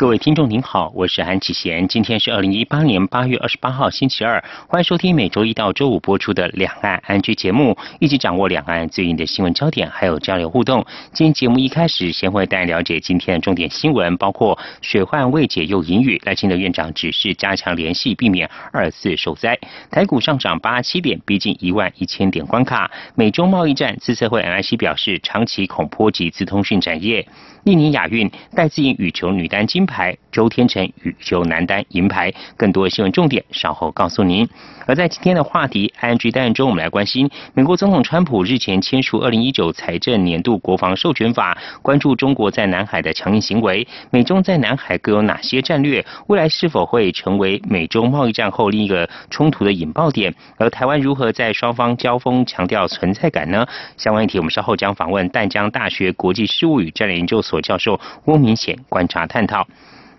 各位听众您好，我是韩启贤，今天是二零一八年八月二十八号星期二，欢迎收听每周一到周五播出的两岸安居节目，一起掌握两岸最近的新闻焦点，还有交流互动。今天节目一开始，先会带了解今天的重点新闻，包括水患未解又引雨，赖清德院长指示加强联系，避免二次受灾。台股上涨八七点，逼近一万一千点关卡。美中贸易战，资策会 NIC 表示，长期恐波及资通讯产业。印尼亚运，戴资颖羽球女单金牌，周天成羽球男单银牌。更多新闻重点稍后告诉您。而在今天的话题 ING 单元中，我们来关心美国总统川普日前签署二零一九财政年度国防授权法，关注中国在南海的强硬行为。美中在南海各有哪些战略？未来是否会成为美中贸易战后另一个冲突的引爆点？而台湾如何在双方交锋强调存在感呢？相关议题，我们稍后将访问淡江大学国际事务与战略研究。所教授翁明显观察探讨。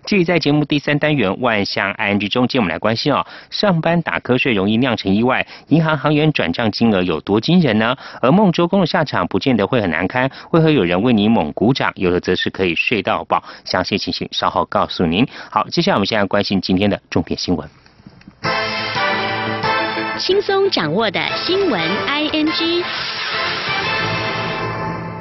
至于在节目第三单元万象 ING 中间，我们来关心哦，上班打瞌睡容易酿成意外，银行行员转账金额有多惊人呢？而孟周公的下场不见得会很难堪，为何有人为你猛鼓掌，有的则是可以睡到饱？详细情形稍后告诉您。好，接下来我们现在关心今天的重点新闻，轻松掌握的新闻 ING。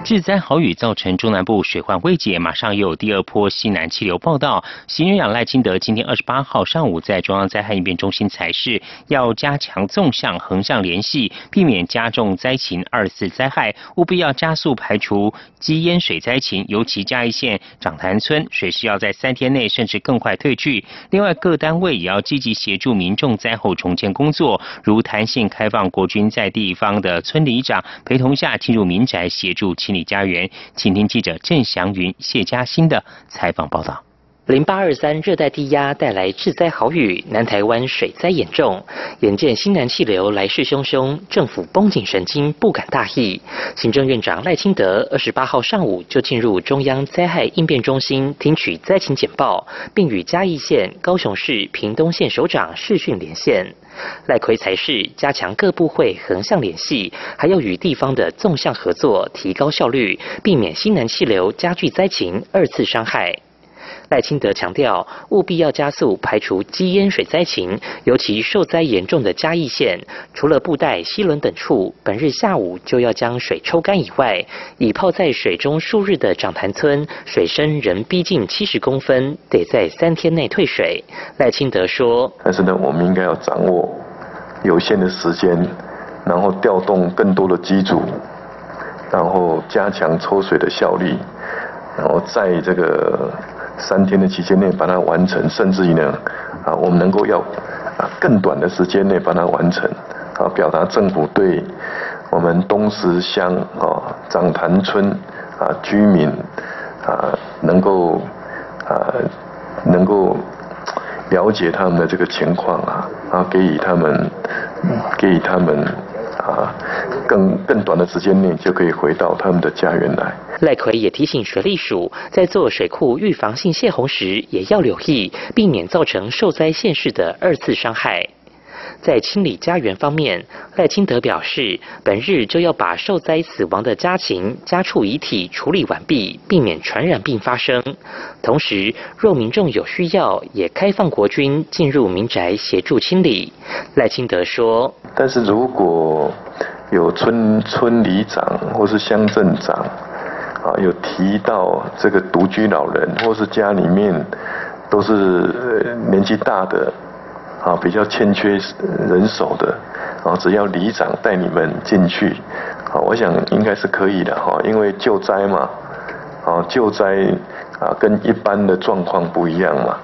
致灾豪雨造成中南部水患未解，马上又有第二波西南气流报道。行政长赖清德今天二十八号上午在中央灾害应变中心裁示，要加强纵向、横向联系，避免加重灾情二次灾害，务必要加速排除积淹水灾情，尤其嘉义县长潭村水势要在三天内甚至更快退去。另外，各单位也要积极协助民众灾后重建工作，如弹性开放国军在地方的村里长陪同下进入民宅协助清。理家园，请听记者郑祥云、谢嘉欣的采访报道。零八二三热带低压带来致灾豪雨，南台湾水灾严重。眼见西南气流来势汹汹，政府绷紧神经，不敢大意。行政院长赖清德二十八号上午就进入中央灾害应变中心，听取灾情简报，并与嘉义县、高雄市、屏东县首长视讯连线。赖奎才是加强各部会横向联系，还要与地方的纵向合作，提高效率，避免西南气流加剧灾情，二次伤害。赖清德强调，务必要加速排除积淹水灾情，尤其受灾严重的嘉义县，除了布袋、西仑等处，本日下午就要将水抽干以外，已泡在水中数日的长潭村，水深仍逼近七十公分，得在三天内退水。赖清德说：“但是呢，我们应该要掌握有限的时间，然后调动更多的机组，然后加强抽水的效率，然后在这个。”三天的期间内把它完成，甚至于呢，啊，我们能够要啊更短的时间内把它完成，啊，表达政府对我们东石乡啊长潭村啊居民啊能够啊能够了解他们的这个情况啊，啊给予他们给予他们更更短的时间内就可以回到他们的家园来。赖奎也提醒水利署，在做水库预防性泄洪时，也要留意，避免造成受灾县市的二次伤害。在清理家园方面，赖清德表示，本日就要把受灾死亡的家禽、家畜遗体处理完毕，避免传染病发生。同时，若民众有需要，也开放国军进入民宅协助清理。赖清德说：“但是如果有村村里长或是乡镇长。”啊，有提到这个独居老人，或是家里面都是年纪大的，啊，比较欠缺人手的，啊，只要里长带你们进去，啊，我想应该是可以的哈，因为救灾嘛，啊，救灾啊，跟一般的状况不一样嘛。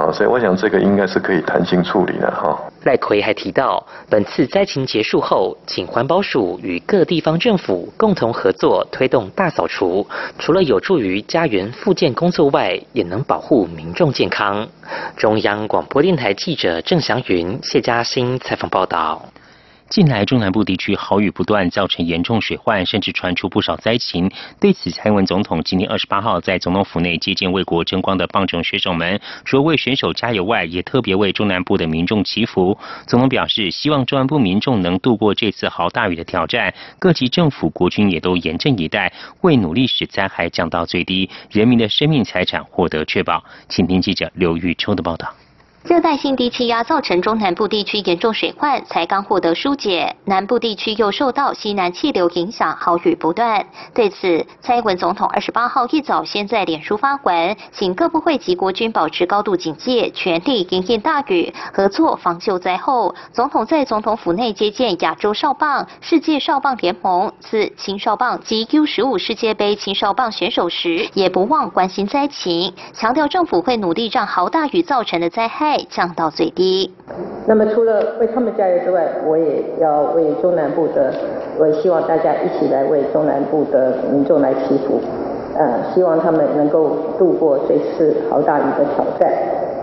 啊，所以我想这个应该是可以弹性处理的哈。赖奎还提到，本次灾情结束后，请环保署与各地方政府共同合作，推动大扫除，除了有助于家园复建工作外，也能保护民众健康。中央广播电台记者郑祥云、谢嘉欣采访报道。近来中南部地区豪雨不断，造成严重水患，甚至传出不少灾情。对此，蔡英文总统今天二十八号在总统府内接见为国争光的棒球选手们，除了为选手加油外，也特别为中南部的民众祈福。总统表示，希望中南部民众能度过这次豪大雨的挑战，各级政府、国军也都严阵以待，为努力使灾害降到最低，人民的生命财产获得确保。请听记者刘玉秋的报道。热带性低气压造成中南部地区严重水患，才刚获得疏解，南部地区又受到西南气流影响，豪雨不断。对此，蔡英文总统二十八号一早先在脸书发文，请各部会及国军保持高度警戒，全力迎应大雨，合作防救灾后，总统在总统府内接见亚洲少棒、世界少棒联盟自青少棒及 U 十五世界杯青少棒选手时，也不忘关心灾情，强调政府会努力让豪大雨造成的灾害。降到最低。那么除了为他们加油之外，我也要为中南部的，我也希望大家一起来为中南部的民众来祈福，呃，希望他们能够度过这次好大雨的挑战，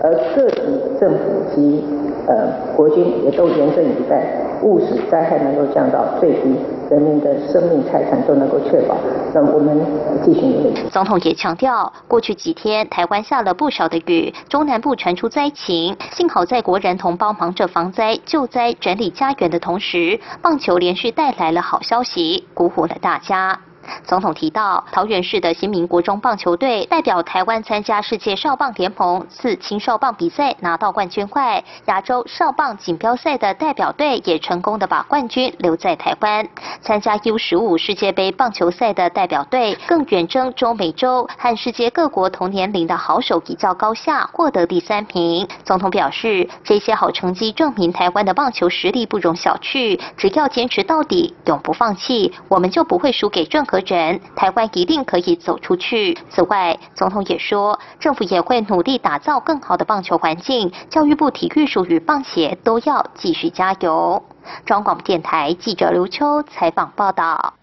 而各级政府及呃国军也都严阵以待，务使灾害能够降到最低。人民的生命财产都能够确保，那我们继续努力。总统也强调，过去几天台湾下了不少的雨，中南部传出灾情，幸好在国人同胞忙着防灾、救灾、整理家园的同时，棒球连续带来了好消息，鼓舞了大家。总统提到，桃园市的新民国中棒球队代表台湾参加世界少棒联盟四青少棒比赛拿到冠军外，亚洲少棒锦标赛的代表队也成功的把冠军留在台湾。参加 U 十五世界杯棒球赛的代表队更远征中美洲，和世界各国同年龄的好手比较高下，获得第三名。总统表示，这些好成绩证明台湾的棒球实力不容小觑，只要坚持到底，永不放弃，我们就不会输给任何。人，台湾一定可以走出去。此外，总统也说，政府也会努力打造更好的棒球环境，教育部体育署与棒协都要继续加油。中广电台记者刘秋采访报道。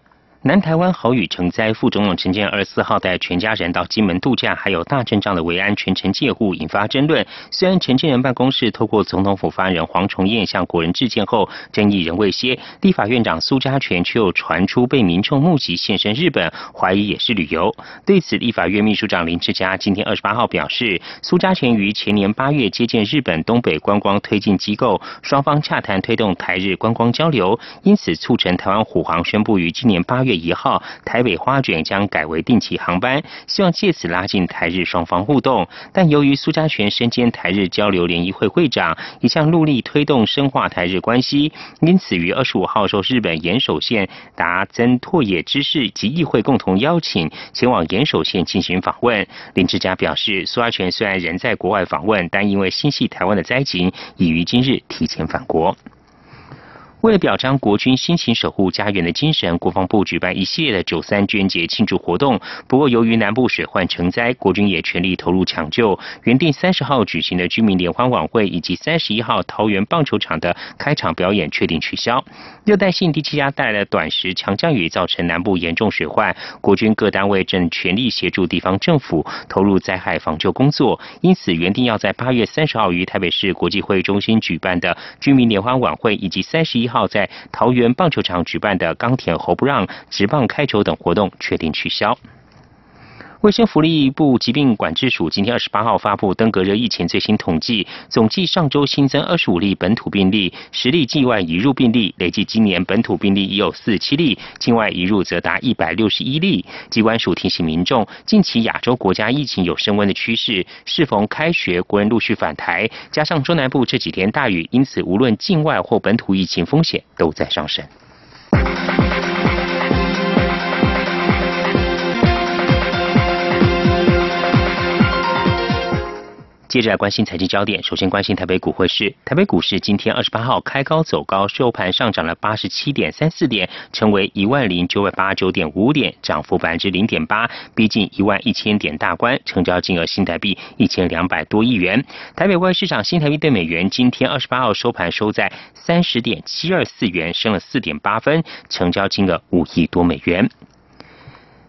南台湾豪雨成灾，副总统陈建二十四号带全家人到金门度假，还有大阵仗的维安全程借护，引发争论。虽然陈建仁办公室透过总统府发言人黄崇彦向国人致歉后，争议仍未歇，立法院长苏家全却又传出被民众目击现身日本，怀疑也是旅游。对此，立法院秘书长林志嘉今天二十八号表示，苏家全于前年八月接见日本东北观光推进机构，双方洽谈推动台日观光交流，因此促成台湾虎航宣布于今年八月。一号台北花卷将改为定期航班，希望借此拉近台日双方互动。但由于苏家全身兼台日交流联谊会会长，一向努力推动深化台日关系，因此于二十五号受日本岩手县达增拓野知事及议会共同邀请，前往岩手县进行访问。林志嘉表示，苏家全虽然人在国外访问，但因为心系台湾的灾情，已于今日提前返国。为了表彰国军辛勤守护家园的精神，国防部举办一系列的九三捐节庆祝活动。不过，由于南部水患成灾，国军也全力投入抢救。原定三十号举行的居民联欢晚会以及三十一号桃园棒球场的开场表演确定取消。热带性低气压带来的短时强降雨，造成南部严重水患。国军各单位正全力协助地方政府投入灾害防救工作。因此，原定要在八月三十号于台北市国际会议中心举办的居民联欢晚会以及三十一号。号在桃园棒球场举办的钢铁喉不让直棒开球等活动确定取消。卫生福利部疾病管制署今天二十八号发布登革热疫情最新统计，总计上周新增二十五例本土病例，十例境外移入病例，累计今年本土病例已有四十七例，境外移入则达一百六十一例。机关署提醒民众，近期亚洲国家疫情有升温的趋势，适逢开学，国人陆续返台，加上中南部这几天大雨，因此无论境外或本土疫情风险都在上升。接着来关心财经焦点，首先关心台北股汇市。台北股市今天二十八号开高走高，收盘上涨了八十七点三四点，成为一万零九百八十九点五点，涨幅百分之零点八，逼近一万一千点大关，成交金额新台币一千两百多亿元。台北外市场新台币对美元今天二十八号收盘收在三十点七二四元，升了四点八分，成交金额五亿多美元。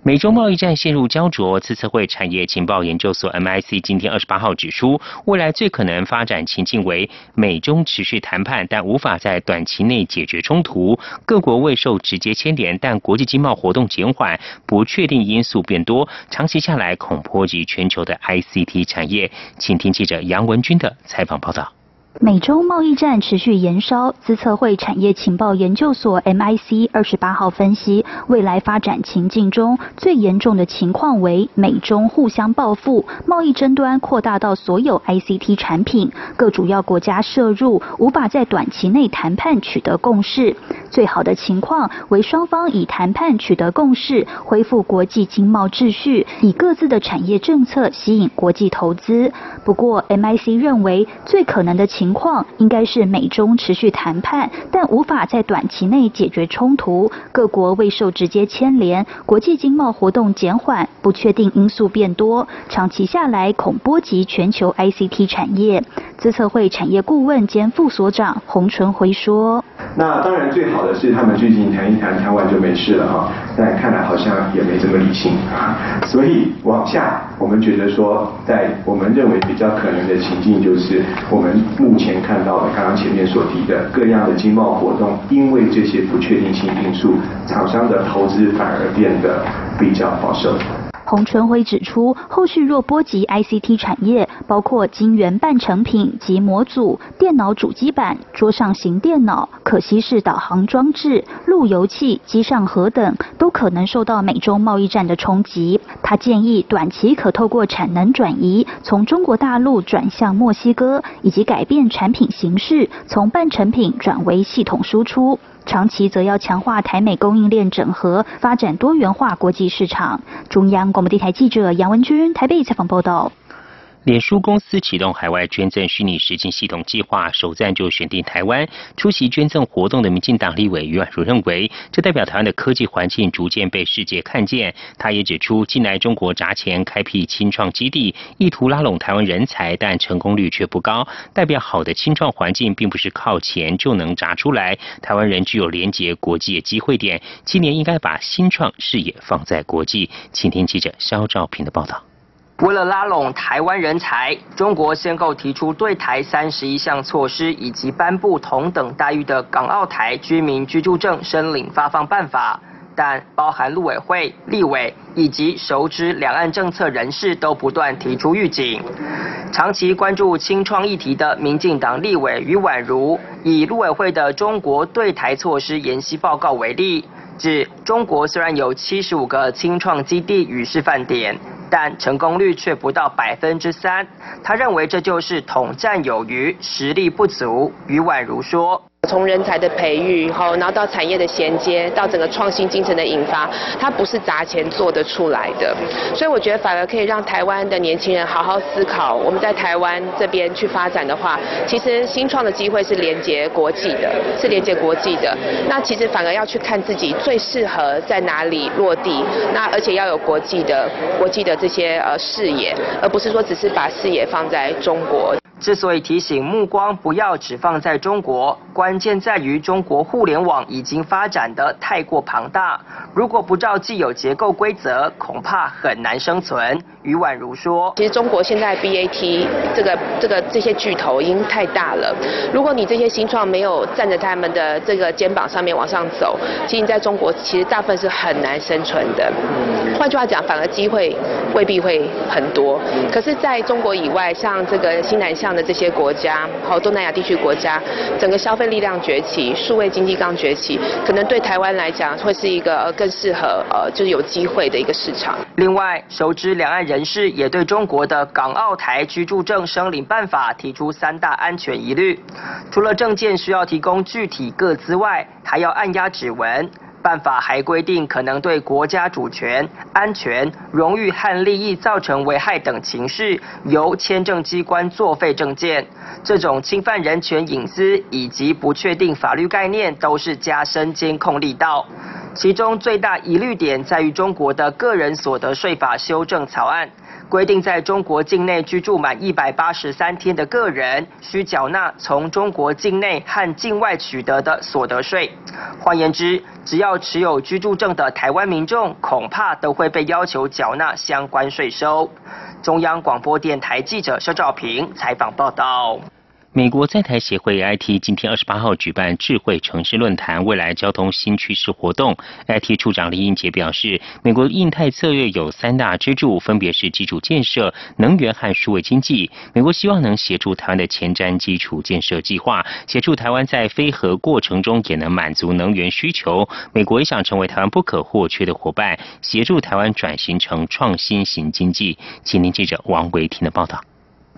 美中贸易战陷入焦灼，资策会产业情报研究所 MIC 今天二十八号指出，未来最可能发展情境为美中持续谈判，但无法在短期内解决冲突，各国未受直接牵连，但国际经贸活动减缓，不确定因素变多，长期下来恐波及全球的 ICT 产业。请听记者杨文军的采访报道。美洲贸易战持续延烧，资策会产业情报研究所 MIC 二十八号分析，未来发展情境中最严重的情况为美中互相报复，贸易争端扩大到所有 ICT 产品，各主要国家涉入，无法在短期内谈判取得共识。最好的情况为双方以谈判取得共识，恢复国际经贸秩序，以各自的产业政策吸引国际投资。不过，MIC 认为最可能的情情况应该是美中持续谈判，但无法在短期内解决冲突。各国未受直接牵连，国际经贸活动减缓，不确定因素变多，长期下来恐波及全球 ICT 产业。资策会产业顾问兼副所长洪纯辉说：“那当然最好的是他们最近谈一谈，谈完就没事了哈。但看来好像也没这么理性啊。所以往下，我们觉得说，在我们认为比较可能的情境，就是我们目前看到的，刚刚前面所提的各样的经贸活动，因为这些不确定性因素，厂商的投资反而变得比较保守。”洪春辉指出，后续若波及 ICT 产业，包括晶圆半成品及模组、电脑主机板、桌上型电脑、可稀释导航装置、路由器、机上盒等，都可能受到美中贸易战的冲击。他建议，短期可透过产能转移，从中国大陆转向墨西哥，以及改变产品形式，从半成品转为系统输出。长期则要强化台美供应链整合，发展多元化国际市场。中央广播电台记者杨文君台北采访报道。脸书公司启动海外捐赠虚拟实境系统计划，首站就选定台湾。出席捐赠活动的民进党立委余婉如认为，这代表台湾的科技环境逐渐被世界看见。他也指出，近来中国砸钱开辟清创基地，意图拉拢台湾人才，但成功率却不高，代表好的清创环境并不是靠钱就能砸出来。台湾人具有连结国际的机会点，今年应该把新创视野放在国际。请听记者肖兆平的报道。为了拉拢台湾人才，中国先后提出对台三十一项措施，以及颁布同等待遇的港澳台居民居住证申领发放办法。但包含陆委会、立委以及熟知两岸政策人士都不断提出预警。长期关注清创议题的民进党立委余婉如，以陆委会的中国对台措施研析报告为例，指中国虽然有七十五个清创基地与示范点。但成功率却不到百分之三，他认为这就是统战有余，实力不足。余婉如说。从人才的培育，后然后到产业的衔接，到整个创新精神的引发，它不是砸钱做得出来的。所以我觉得反而可以让台湾的年轻人好好思考，我们在台湾这边去发展的话，其实新创的机会是连接国际的，是连接国际的。那其实反而要去看自己最适合在哪里落地，那而且要有国际的国际的这些呃视野，而不是说只是把视野放在中国。之所以提醒目光不要只放在中国，关键在于中国互联网已经发展的太过庞大，如果不照既有结构规则，恐怕很难生存。余婉如说：“其实中国现在 BAT 这个这个这些巨头已经太大了，如果你这些新创没有站在他们的这个肩膀上面往上走，其实你在中国其实大部分是很难生存的。换句话讲，反而机会未必会很多。可是在中国以外，像这个新南向的这些国家，好东南亚地区国家，整个消费力量崛起，数位经济刚崛起，可能对台湾来讲会是一个呃更适合呃就是有机会的一个市场。另外，熟知两岸人。人士也对中国的港澳台居住证申领办法提出三大安全疑虑，除了证件需要提供具体个资外，还要按压指纹。办法还规定，可能对国家主权、安全、荣誉和利益造成危害等情事，由签证机关作废证件。这种侵犯人权隐私以及不确定法律概念，都是加深监控力道。其中最大疑虑点在于中国的个人所得税法修正草案。规定，在中国境内居住满一百八十三天的个人，需缴纳从中国境内和境外取得的所得税。换言之，只要持有居住证的台湾民众，恐怕都会被要求缴纳相关税收。中央广播电台记者肖兆平采访报道。美国在台协会 IT 今天二十八号举办智慧城市论坛未来交通新趋势活动。IT 处长李英杰表示，美国印太策略有三大支柱，分别是基础建设、能源和数位经济。美国希望能协助台湾的前瞻基础建设计划，协助台湾在非核过程中也能满足能源需求。美国也想成为台湾不可或缺的伙伴，协助台湾转型成创新型经济。请您记者王维婷的报道。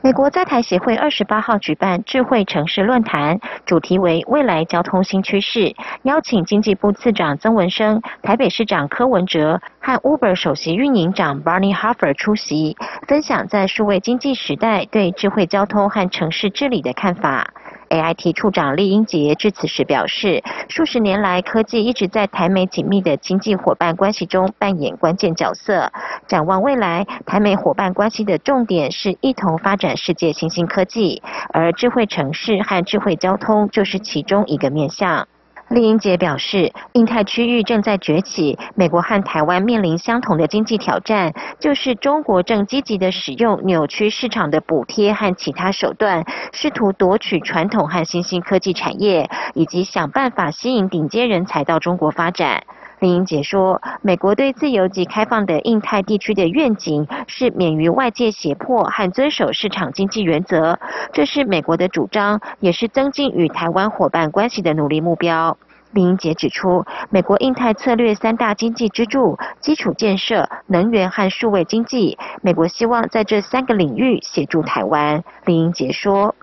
美国在台协会二十八号举办智慧城市论坛，主题为未来交通新趋势，邀请经济部次长曾文生、台北市长柯文哲和 Uber 首席运营长 Barney Harfer 出席，分享在数位经济时代对智慧交通和城市治理的看法。AIT 处长厉英杰致辞时表示，数十年来，科技一直在台美紧密的经济伙伴关系中扮演关键角色。展望未来，台美伙伴关系的重点是一同发展世界新兴科技，而智慧城市和智慧交通就是其中一个面向。丽英杰表示，印太区域正在崛起，美国和台湾面临相同的经济挑战，就是中国正积极的使用扭曲市场的补贴和其他手段，试图夺取传统和新兴科技产业，以及想办法吸引顶尖人才到中国发展。林英杰说，美国对自由及开放的印太地区的愿景是免于外界胁迫和遵守市场经济原则，这是美国的主张，也是增进与台湾伙伴关系的努力目标。林英杰指出，美国印太策略三大经济支柱：基础建设、能源和数位经济。美国希望在这三个领域协助台湾。林英杰说。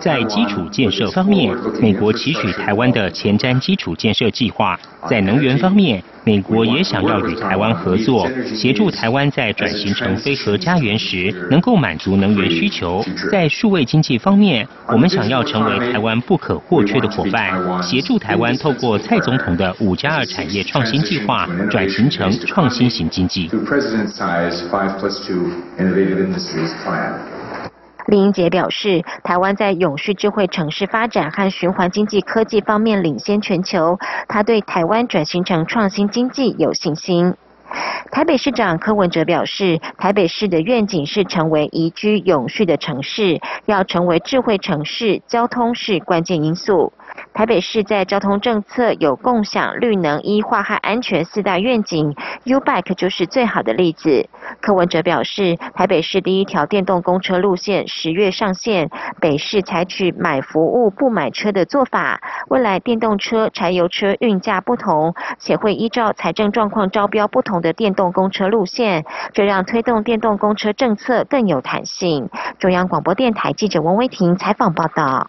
在基础建设方面，美国期许台湾的前瞻基础建设计划；在能源方面，美国也想要与台湾合作，协助台湾在转型成非核家园时能够满足能源需求；在数位经济方面，我们想要成为台湾不可或缺的伙伴，协助台湾透过蔡总统的五加二产业创新计划转型成创新型经济。李英杰表示，台湾在永续智慧城市发展和循环经济科技方面领先全球，他对台湾转型成创新经济有信心。台北市长柯文哲表示，台北市的愿景是成为宜居永续的城市，要成为智慧城市，交通是关键因素。台北市在交通政策有共享、绿能、医化和安全四大愿景，Ubike 就是最好的例子。柯文哲表示，台北市第一条电动公车路线十月上线，北市采取买服务不买车的做法。未来电动车、柴油车运价不同，且会依照财政状况招标不同的电动公车路线，这让推动电动公车政策更有弹性。中央广播电台记者王威婷采访报道。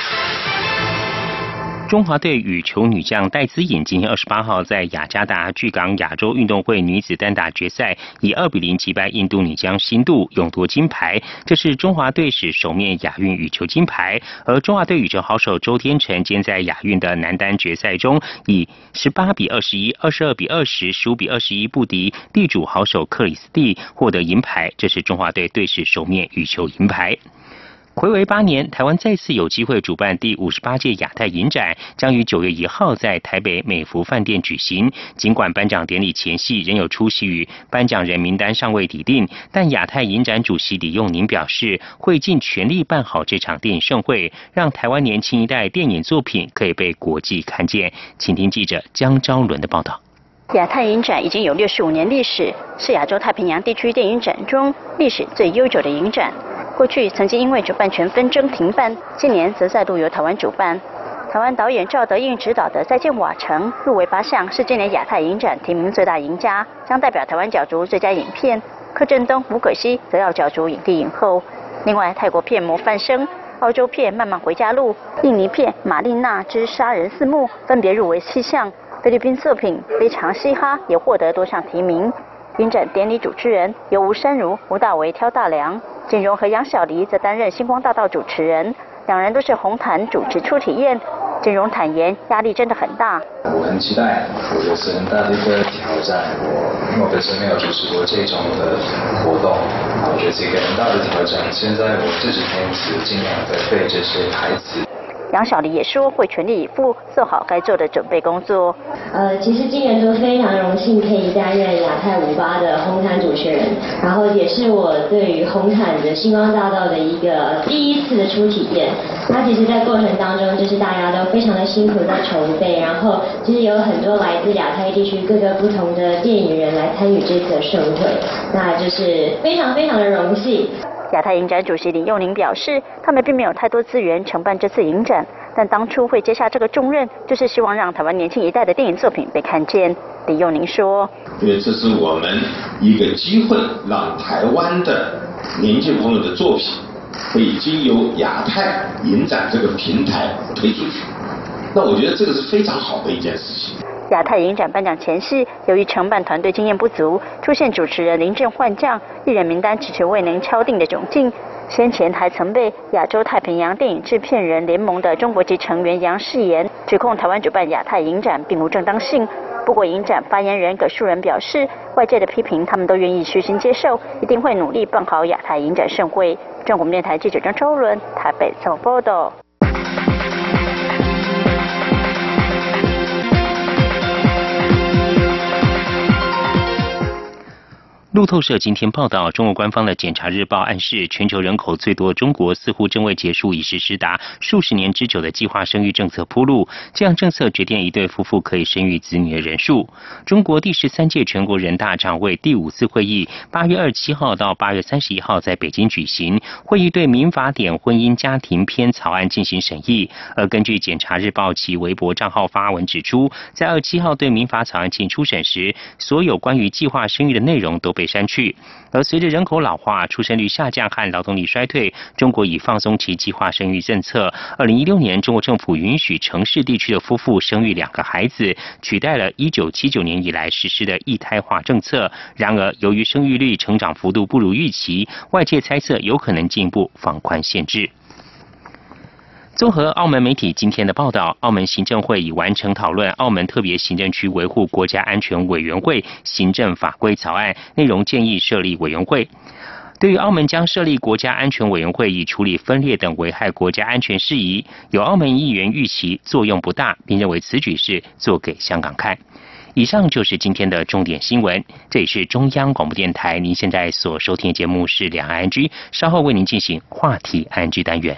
中华队羽球女将戴资颖今天二十八号在雅加达巨港亚洲运动会女子单打决赛以二比零击败印度女将辛杜，勇夺金牌。这是中华队史首面亚运羽球金牌。而中华队羽球好手周天成今在亚运的男单决赛中以十八比二十一、二十二比二十、十五比二十一不敌地主好手克里斯蒂，获得银牌。这是中华队队史首面羽球银牌。回违八年，台湾再次有机会主办第五十八届亚太影展，将于九月一号在台北美孚饭店举行。尽管颁奖典礼前夕仍有出席与颁奖人名单尚未拟定，但亚太影展主席李用宁表示，会尽全力办好这场电影盛会，让台湾年轻一代电影作品可以被国际看见。请听记者江昭伦的报道。亚太影展已经有六十五年历史，是亚洲太平洋地区电影展中历史最悠久的影展。过去曾经因为主办权纷争停办，今年则再度由台湾主办。台湾导演赵德胤执导的《再见瓦城》入围八项，是今年亚太影展提名最大赢家，将代表台湾角逐最佳影片。柯震东、吴可希则要角逐影帝影后。另外，泰国片《模范生》、澳洲片《慢慢回家路》、印尼片《玛丽娜之杀人四幕》分别入围七项。菲律宾作品《非常嘻哈》也获得多项提名。影展典礼主持人由吴山如、吴大维挑大梁。景荣和杨小黎则担任星光大道主持人，两人都是红毯主持初体验。景荣坦言，压力真的很大。我很期待，我觉得是很大的一个挑战。我因为我本身没有主持过这种的活动，我觉得是一个很大的挑战。现在我这几天是尽量的背这些台词。杨小黎也说会全力以赴做好该做的准备工作。呃，其实今年都非常荣幸可以担任亚太五八的红毯主持人，然后也是我对于红毯的星光大道的一个第一次的初体验。那其实，在过程当中，就是大家都非常的辛苦在筹备，然后其实有很多来自亚太地区各个不同的电影人来参与这次的盛会，那就是非常非常的荣幸。亚太影展主席李幼宁表示，他们并没有太多资源承办这次影展，但当初会接下这个重任，就是希望让台湾年轻一代的电影作品被看见。李幼宁说：“因为这是我们一个机会，让台湾的年轻朋友的作品可以经由亚太影展这个平台推出去，那我觉得这个是非常好的一件事情。”亚太影展颁奖前夕，由于承办团队经验不足，出现主持人临阵换将、艺人名单迟迟未能敲定的窘境。先前还曾被亚洲太平洋电影制片人联盟的中国籍成员杨世炎指控台湾主办亚太影展并无正当性。不过，影展发言人葛树人表示，外界的批评他们都愿意虚心接受，一定会努力办好亚太影展盛会。中国电台记者张周伦台北采访报道。路透社今天报道，中国官方的检察日报暗示，全球人口最多中国似乎正为结束已实施达数十年之久的计划生育政策铺路。这样政策决定一对夫妇可以生育子女的人数。中国第十三届全国人大常委第五次会议八月二十七号到八月三十一号在北京举行，会议对民法典婚姻家庭篇草案进行审议。而根据检察日报其微博账号发文指出，在二十七号对民法草案进行初审时，所有关于计划生育的内容都被。被删去。而随着人口老化、出生率下降和劳动力衰退，中国已放松其计划生育政策。二零一六年，中国政府允许城市地区的夫妇生育两个孩子，取代了一九七九年以来实施的一胎化政策。然而，由于生育率成长幅度不如预期，外界猜测有可能进一步放宽限制。综合澳门媒体今天的报道，澳门行政会已完成讨论澳门特别行政区维护国家安全委员会行政法规草案，内容建议设立委员会。对于澳门将设立国家安全委员会以处理分裂等危害国家安全事宜，有澳门议员预期作用不大，并认为此举是做给香港看。以上就是今天的重点新闻，这里是中央广播电台，您现在所收听的节目是两岸安居稍后为您进行话题安居单元。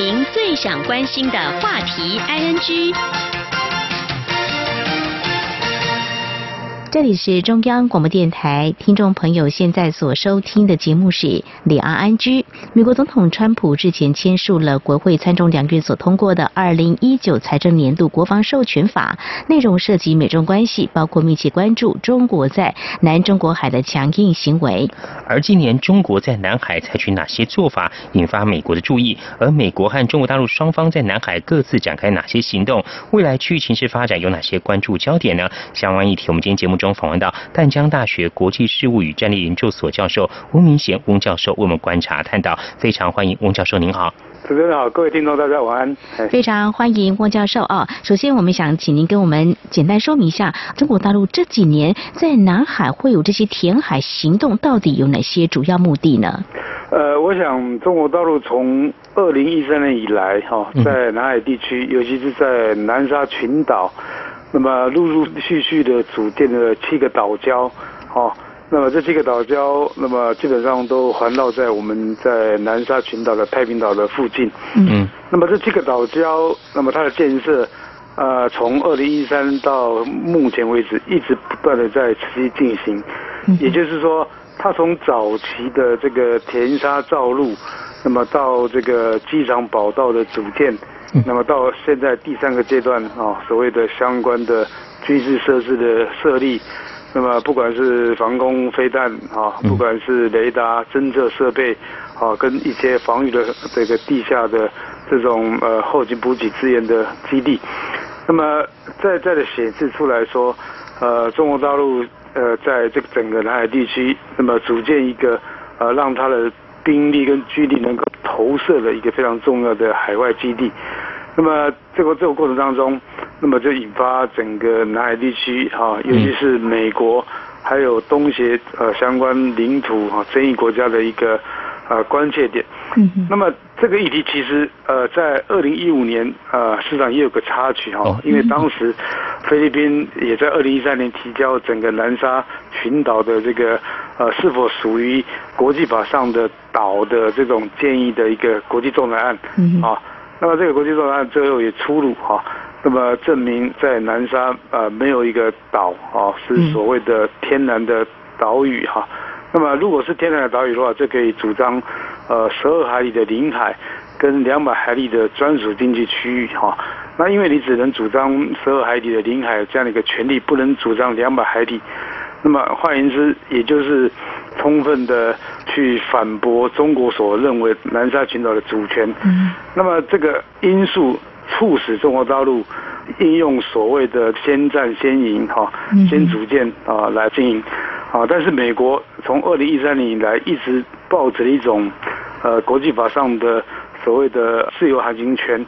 您最想关心的话题，ING。这里是中央广播电台，听众朋友现在所收听的节目是《李安安居》。美国总统川普日前签署了国会参众两院所通过的《二零一九财政年度国防授权法》，内容涉及美中关系，包括密切关注中国在南中国海的强硬行为。而今年中国在南海采取哪些做法，引发美国的注意？而美国和中国大陆双方在南海各自展开哪些行动？未来区域形势发展有哪些关注焦点呢？相关议题，我们今天节目中访问到淡江大学国际事务与战略研究所教授翁明贤翁教授为我们观察探讨，非常欢迎翁教授，您好。主持人好，各位听众大家晚安。非常欢迎翁教授啊！首先，我们想请您跟我们简单说明一下，中国大陆这几年在南海会有这些填海行动，到底有哪些主要目的呢？呃，我想中国大陆从二零一三年以来，哈，在南海地区，尤其是在南沙群岛，那么陆陆续续的组建了七个岛礁，哈。那么这七个岛礁，那么基本上都环绕在我们在南沙群岛的太平岛的附近。嗯。那么这七个岛礁，那么它的建设，呃，从二零一三到目前为止，一直不断的在持续进行。嗯。也就是说，它从早期的这个填沙造陆，那么到这个机场跑道的组建，那么到现在第三个阶段啊，所谓的相关的军事设施的设立。那么不管是防空飞弹啊，不管是雷达侦测设备啊，跟一些防御的这个地下的这种呃后勤补给资源的基地，那么在在的显示出来说，呃，中国大陆呃在这个整个南海地区，那么组建一个呃让它的兵力跟军力能够投射的一个非常重要的海外基地。那么这个这个过程当中，那么就引发整个南海地区哈，尤其是美国还有东协呃相关领土哈争议国家的一个呃关切点。嗯那么这个议题其实呃在二零一五年呃市场也有个插曲哈，因为当时菲律宾也在二零一三年提交整个南沙群岛的这个呃是否属于国际法上的岛的这种建议的一个国际仲裁案。嗯啊。那么这个国际仲裁案最后也出炉哈，那么证明在南沙呃没有一个岛啊是所谓的天然的岛屿哈。那么如果是天然的岛屿的话，就可以主张呃十二海里的领海跟两百海里的专属经济区域哈。那因为你只能主张十二海里的领海这样的一个权利，不能主张两百海里。那么换言之，也就是充分的去反驳中国所认为南沙群岛的主权。嗯。那么这个因素促使中国大陆应用所谓的先战先赢哈，先组建啊来经营啊。但是美国从二零一三年以来一直抱着一种呃国际法上的所谓的自由航行权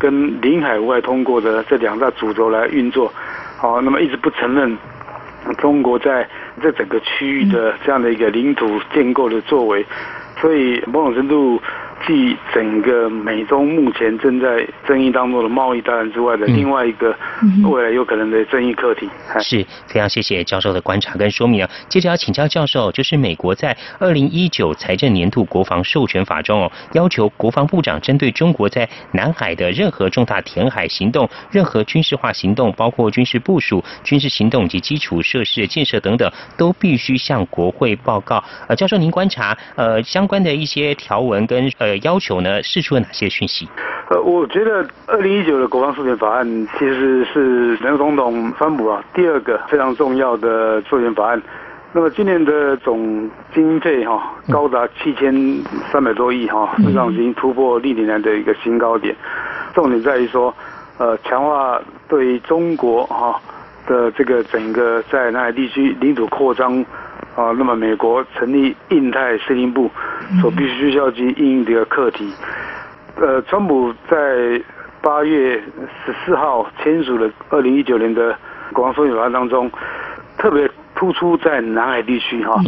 跟领海外通过的这两大主轴来运作，好，那么一直不承认中国在这整个区域的这样的一个领土建构的作为，所以某种程度。继整个美中目前正在争议当中的贸易大战之外的另外一个未来有可能的争议课题，是非常谢谢教授的观察跟说明啊。接着要请教教授，就是美国在二零一九财政年度国防授权法中哦，要求国防部长针对中国在南海的任何重大填海行动、任何军事化行动，包括军事部署、军事行动及基础设施建设等等，都必须向国会报告。呃，教授您观察呃相关的一些条文跟呃。呃，要求呢，释出了哪些讯息？呃，我觉得二零一九的国防授权法案其实是美国总统川普啊第二个非常重要的授权法案。那么今年的总经费哈高达七千三百多亿哈，实际上已经突破历年来的一个新高点。重点在于说，呃，强化对中国哈的这个整个在南海地区领土扩张。啊，那么美国成立印太司令部所必须需要去应的一个课题，呃，川普在八月十四号签署了二零一九年的国防授权法案当中，特别突出在南海地区哈，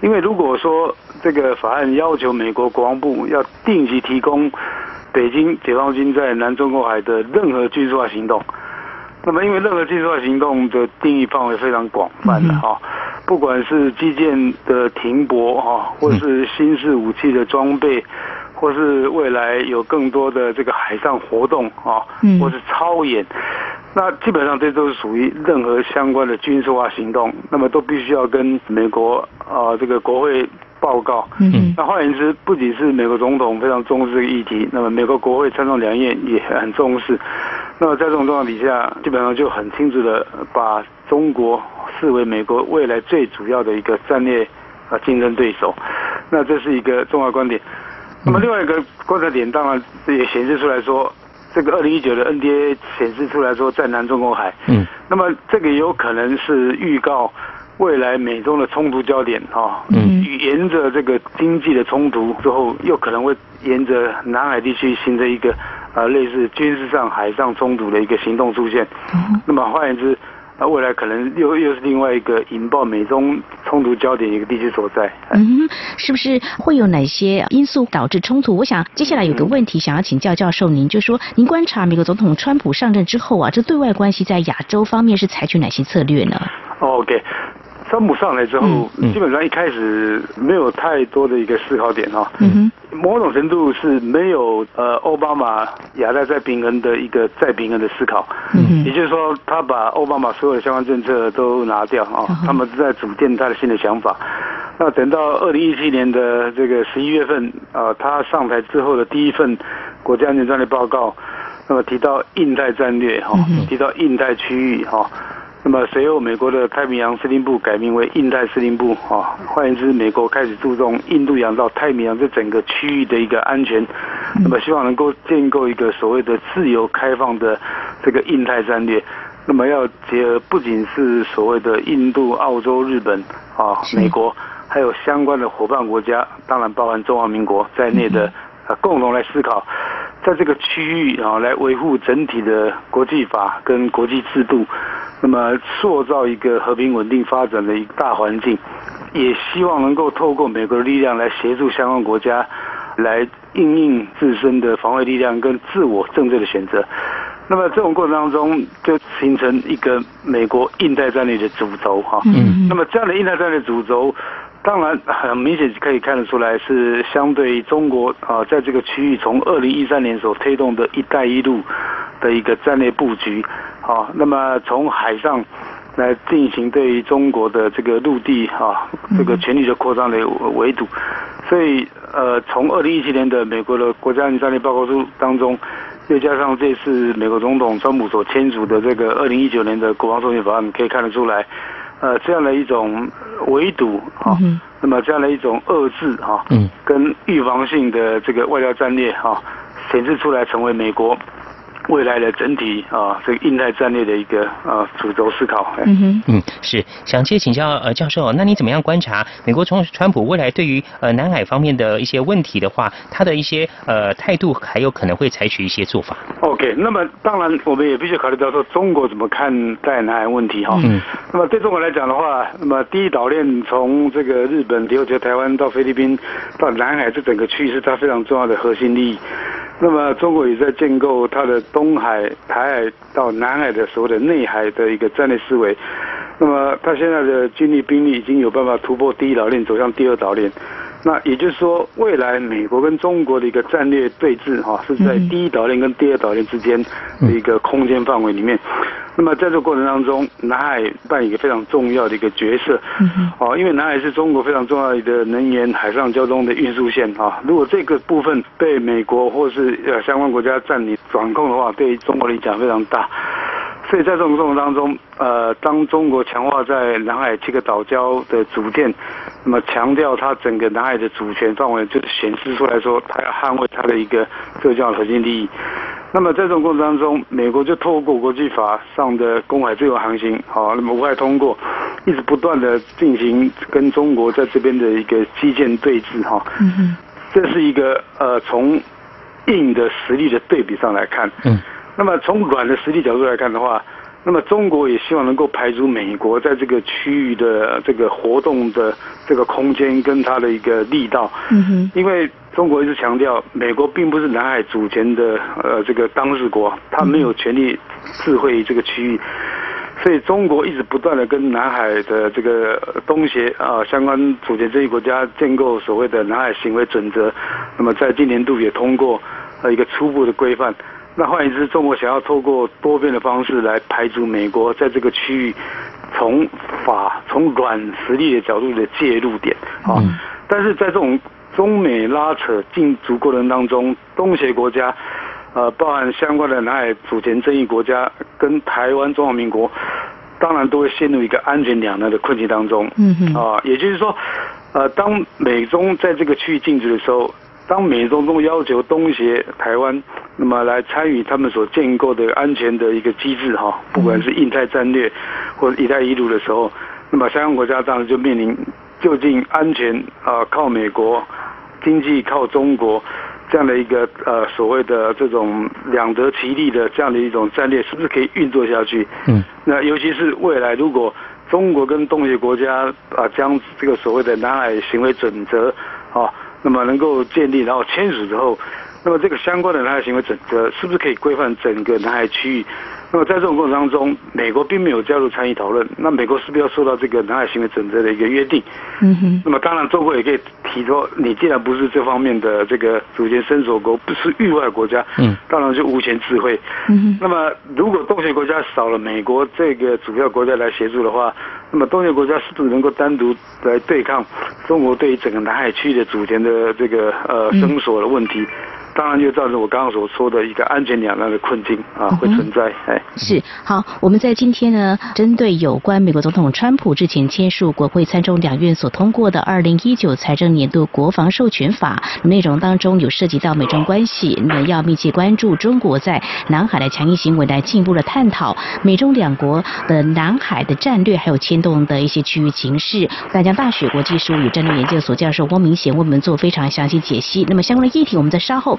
因为如果说这个法案要求美国国防部要定期提供北京解放军在南中国海的任何军事化行动，那么因为任何军事化行动的定义范围非常广泛的哈。不管是基建的停泊哈，或是新式武器的装备，或是未来有更多的这个海上活动啊，或是超演，那基本上这都是属于任何相关的军事化行动，那么都必须要跟美国啊这个国会报告。嗯，那换言之，不仅是美国总统非常重视这个议题，那么美国国会参众两院也很重视。那么在这种状况底下，基本上就很清楚的把中国。视为美国未来最主要的一个战略啊竞争对手，那这是一个重要观点。那么另外一个观察点，当然也显示出来说，这个二零一九的 NDA 显示出来说，在南中国海。嗯。那么这个有可能是预告未来美中的冲突焦点哈。嗯。沿着这个经济的冲突之后，又可能会沿着南海地区形成一个啊类似军事上海上冲突的一个行动出现。嗯。那么换言之。那未来可能又又是另外一个引爆美中冲突焦点一个地区所在。嗯，是不是会有哪些因素导致冲突？我想接下来有个问题想要请教教授，您就说您观察美国总统川普上任之后啊，这对外关系在亚洲方面是采取哪些策略呢？OK。川普上来之后，基本上一开始没有太多的一个思考点哈，某种程度是没有呃奥巴马亚太再平衡的一个再平衡的思考，也就是说他把奥巴马所有的相关政策都拿掉啊，他们是在组建他的新的想法。那等到二零一七年的这个十一月份啊，他上台之后的第一份国家安全战略报告，那么提到印太战略哈，提到印太区域哈。那么随后，美国的太平洋司令部改名为印太司令部啊，换言之，美国开始注重印度洋到太平洋这整个区域的一个安全，那么希望能够建构一个所谓的自由开放的这个印太战略。那么要结合不仅是所谓的印度、澳洲、日本啊，美国，还有相关的伙伴国家，当然包含中华民国在内的啊，共同来思考，在这个区域啊，来维护整体的国际法跟国际制度。那么，塑造一个和平稳定发展的一个大环境，也希望能够透过美国的力量来协助相关国家，来应应自身的防卫力量跟自我政策的选择。那么这种过程当中，就形成一个美国印太战略的主轴哈。嗯。那么这样的印太战略主轴，当然很明显可以看得出来，是相对中国啊，在这个区域从二零一三年所推动的一带一路的一个战略布局。好，那么从海上来进行对于中国的这个陆地哈这个权力的扩张的围堵，所以呃，从二零一七年的美国的国家安全战略报告书当中，又加上这次美国总统川普所签署的这个二零一九年的国防授权法案，可以看得出来，呃，这样的一种围堵哈，那么这样的一种遏制哈，跟预防性的这个外交战略哈，显示出来成为美国。未来的整体啊，这个印太战略的一个啊主轴思考。嗯哼，嗯，是想借请教呃教授，那你怎么样观察美国从川普未来对于呃南海方面的一些问题的话，他的一些呃态度还有可能会采取一些做法？OK，那么当然我们也必须考虑到说中国怎么看待南海问题哈。嗯。那么对中国来讲的话，那么第一岛链从这个日本、琉球、台湾到菲律宾到南海这整个区域是它非常重要的核心利益。那么中国也在建构它的东海、台海到南海的所谓的内海的一个战略思维。那么他现在的军力兵力已经有办法突破第一岛链，走向第二岛链。那也就是说，未来美国跟中国的一个战略对峙，哈，是在第一岛链跟第二岛链之间的一个空间范围里面。那么在这个过程当中，南海扮演一个非常重要的一个角色，哦，因为南海是中国非常重要的能源、海上交通的运输线，啊，如果这个部分被美国或是呃相关国家占领掌控的话，对中国来讲非常大。所以在这种过程当中，呃，当中国强化在南海七个岛礁的主权，那么强调它整个南海的主权范围，就显示出来说，它要捍卫它的一个最重要的核心利益。那么在这种过程当中，美国就透过国际法上的公海自由航行，好，那么无害通过，一直不断的进行跟中国在这边的一个基建对峙，哈，嗯这是一个呃从硬的实力的对比上来看，嗯，那么从软的实力角度来看的话，那么中国也希望能够排除美国在这个区域的这个活动的这个空间跟它的一个力道，嗯哼，因为。中国一直强调，美国并不是南海主权的呃这个当事国，它没有权利智慧这个区域，所以中国一直不断的跟南海的这个东协啊相关主权这一国家建构所谓的南海行为准则，那么在今年度也通过呃一个初步的规范。那换言之，中国想要透过多边的方式来排除美国在这个区域从法从软实力的角度的介入点啊，但是在这种。中美拉扯竞逐过程当中，东协国家，呃，包含相关的南海主权争议国家跟台湾中华民国，当然都会陷入一个安全两难的困境当中。嗯哼。啊，也就是说，呃，当美中在这个区域竞逐的时候，当美中都要求东协、台湾，那么来参与他们所建构的安全的一个机制，哈，不管是印太战略或者一带一路的时候，那么相关国家当然就面临究竟安全啊靠美国。经济靠中国这样的一个呃所谓的这种两得其利的这样的一种战略，是不是可以运作下去？嗯，那尤其是未来如果中国跟东协国家啊将这个所谓的南海行为准则啊，那么能够建立然后签署之后，那么这个相关的南海行为准则是不是可以规范整个南海区域？那么在这种过程当中，美国并没有加入参与讨论，那美国是不是要受到这个南海行为准则的一个约定？嗯哼。那么当然，中国也可以提出，你既然不是这方面的这个主权伸手国，不是域外国家，嗯，当然就无权智慧。嗯哼。那么如果东协国家少了美国这个主要国家来协助的话，那么东协国家是不是能够单独来对抗中国对于整个南海区域的主权的这个呃伸索的问题？当然就造成我刚刚所说的一个安全两难的困境啊，会存在。哎，是好，我们在今天呢，针对有关美国总统川普之前签署国会参众两院所通过的二零一九财政年度国防授权法内容当中，有涉及到美中关系，那么要密切关注中国在南海的强硬行为，来进一步的探讨美中两国的南海的战略，还有牵动的一些区域情势。大江大学国际事务与战略研究所教授汪明贤为我们做非常详细解析。那么相关的议题，我们在稍后。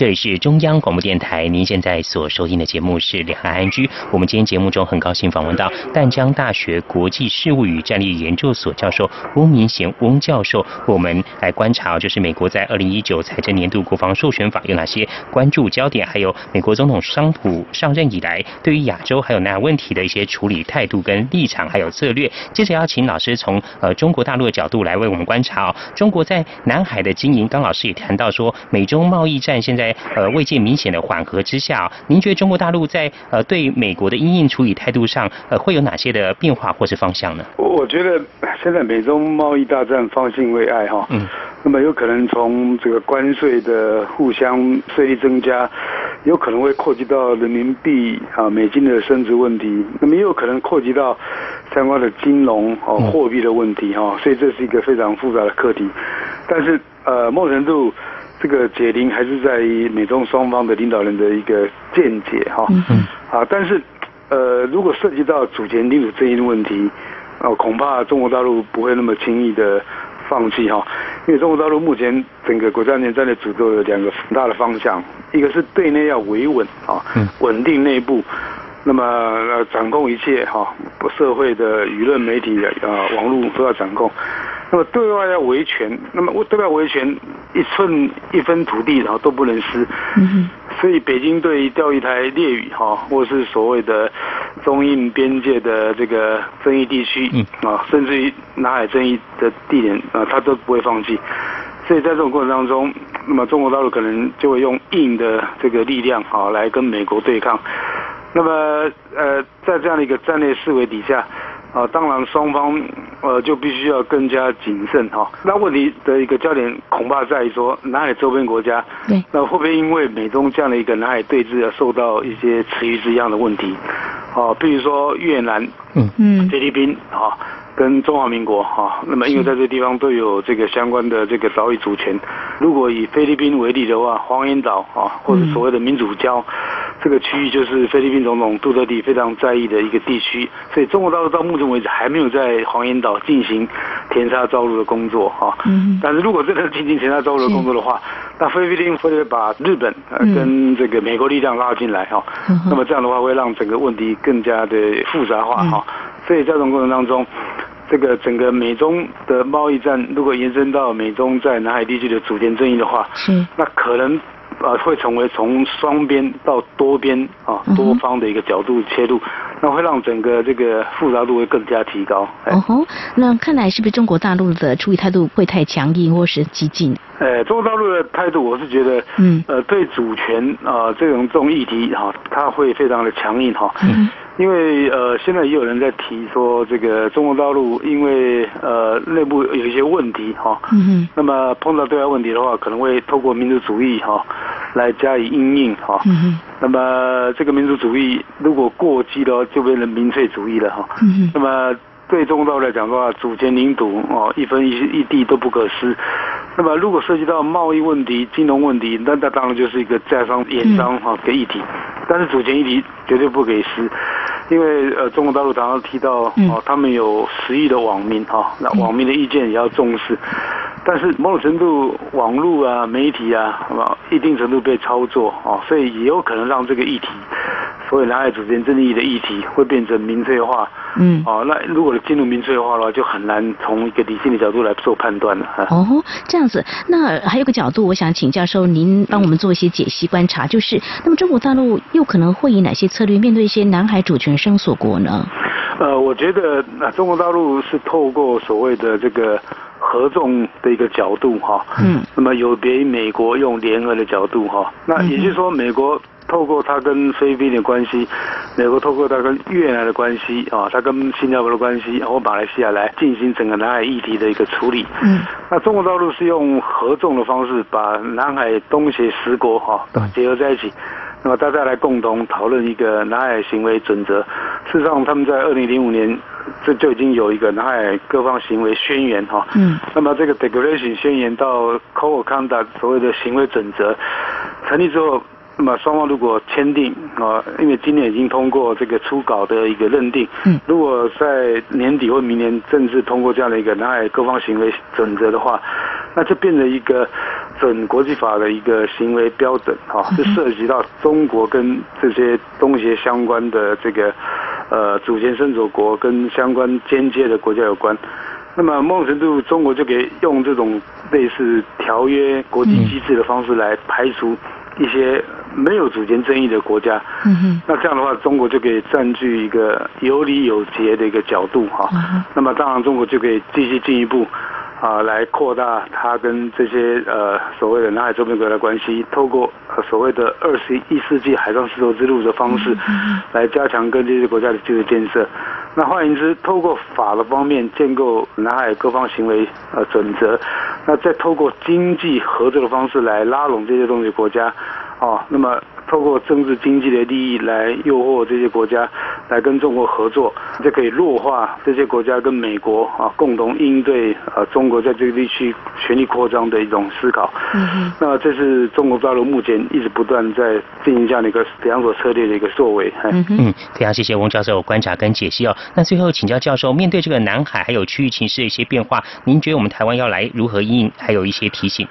这里是中央广播电台，您现在所收听的节目是《两岸安居》。我们今天节目中很高兴访问到淡江大学国际事务与战略研究所教授翁明贤翁教授，我们来观察，就是美国在二零一九财政年度国防授权法有哪些关注焦点，还有美国总统桑普上任以来对于亚洲还有南海问题的一些处理态度跟立场还有策略。接着要请老师从呃中国大陆的角度来为我们观察哦，中国在南海的经营。刚老师也谈到说，美中贸易战现在。呃，未见明显的缓和之下，您觉得中国大陆在呃对美国的应应处理态度上，呃会有哪些的变化或是方向呢？我我觉得现在美中贸易大战方兴未艾哈，嗯，那么有可能从这个关税的互相税率增加，有可能会扩及到人民币啊美金的升值问题，那么也有可能扩及到相关的金融哦货币的问题哈，所以这是一个非常复杂的课题，但是呃某种程度。这个解铃还是在于美中双方的领导人的一个见解哈，啊，但是呃，如果涉及到主权领土争议的问题，哦，恐怕中国大陆不会那么轻易的放弃哈，因为中国大陆目前整个国家安全战略主轴有两个很大的方向，一个是对内要维稳啊，稳定内部，那么呃掌控一切哈，社会的舆论媒体的啊网络都要掌控。那么对外要维权，那么对外维权一寸一分土地，然后都不能失。嗯所以北京对钓鱼台列屿哈，或是所谓的中印边界的这个争议地区，啊，甚至于南海争议的地点啊，他都不会放弃。所以在这种过程当中，那么中国大陆可能就会用硬的这个力量啊，来跟美国对抗。那么呃，在这样的一个战略思维底下。啊，当然双方呃就必须要更加谨慎哈。那问题的一个焦点恐怕在于说南海周边国家，对，那会不会因为美中这样的一个南海对峙而受到一些池鱼之样的问题？啊，比如说越南、嗯嗯菲律宾啊，跟中华民国哈，那么因为在这地方都有这个相关的这个岛屿主权。如果以菲律宾为例的话，黄岩岛啊，或者所谓的民主礁。这个区域就是菲律宾总统杜特地非常在意的一个地区，所以中国大陆到目前为止还没有在黄岩岛进行填沙造陆的工作哈。嗯。但是如果真的进行填沙造陆的工作的话，那菲律宾会把日本呃跟这个美国力量拉进来哈。嗯。那么这样的话会让整个问题更加的复杂化哈。所以在这种过程当中，这个整个美中的贸易战如果延伸到美中在南海地区的主权争议的话，是。那可能。呃，会成为从双边到多边啊，多方的一个角度切入，那会让整个这个复杂度会更加提高。哦吼，那看来是不是中国大陆的处理态度会太强硬或是激进？呃，中国大陆的态度，我是觉得，嗯，呃，对主权啊这种这种议题哈，它会非常的强硬哈。嗯。因为呃，现在也有人在提说，这个中国大陆因为呃内部有一些问题哈，嗯那么碰到对外问题的话，可能会透过民族主义哈来加以应应哈，嗯那么这个民族主义如果过激的话，就变成民粹主义了哈，嗯那么对中国大陆来讲的话，主权领土哦一分一一地都不可失，那么如果涉及到贸易问题、金融问题，那那当然就是一个在商言商哈的议题，但是主权议题绝对不可以失。因为呃，中国大陆常常提到哦，他们有十亿的网民哈，那网民的意见也要重视。但是某种程度，网络啊、媒体啊，啊，一定程度被操作哦，所以也有可能让这个议题，所谓南海主权争议的议题，会变成民粹化。嗯。哦，那如果进入民粹化的话，就很难从一个理性的角度来做判断了。哦，这样子。那还有个角度，我想请教授您帮我们做一些解析观察，就是那么中国大陆又可能会以哪些策略面对一些南海主权声索国呢？呃，我觉得那中国大陆是透过所谓的这个。合纵的一个角度哈，嗯，那么有别于美国用联合的角度哈，那也就是说，美国透过它跟菲律宾的关系，美国透过它跟越南的关系啊，它跟新加坡的关系，或马来西亚来进行整个南海议题的一个处理，嗯，那中国大陆是用合纵的方式把南海东协十国哈结合在一起。那么大家来共同讨论一个南海行为准则。事实上，他们在二零零五年这就已经有一个南海各方行为宣言哈。嗯。那么这个 Declaration 宣言到 Code of Conduct 所谓的行为准则成立之后，那么双方如果签订啊，因为今年已经通过这个初稿的一个认定，嗯。如果在年底或明年正式通过这样的一个南海各方行为准则的话，那就变成一个准国际法的一个行为标准哈，就涉及到中国跟这些东协相关的这个。呃，主权伸手国跟相关间接的国家有关，那么某种程度，中国就可以用这种类似条约国际机制的方式来排除一些没有主权争议的国家。嗯哼。那这样的话，中国就可以占据一个有理有节的一个角度哈。嗯那么当然，中国就可以继续进一步。啊，来扩大它跟这些呃所谓的南海周边国家的关系，透过所谓的二十一世纪海上丝绸之路的方式，来加强跟这些国家的基础建设。那换言之，透过法的方面建构南海各方行为呃准则，那再透过经济合作的方式来拉拢这些东西国家，哦，那么。透过政治经济的利益来诱惑这些国家来跟中国合作，就可以弱化这些国家跟美国啊共同应对呃中国在这个地区权力扩张的一种思考。嗯那这是中国大陆目前一直不断在进行这样的一个两所策略的一个作为。嗯嗯，非常谢谢翁教授观察跟解析哦。那最后请教教授，面对这个南海还有区域情势的一些变化，您觉得我们台湾要来如何应？还有一些提醒。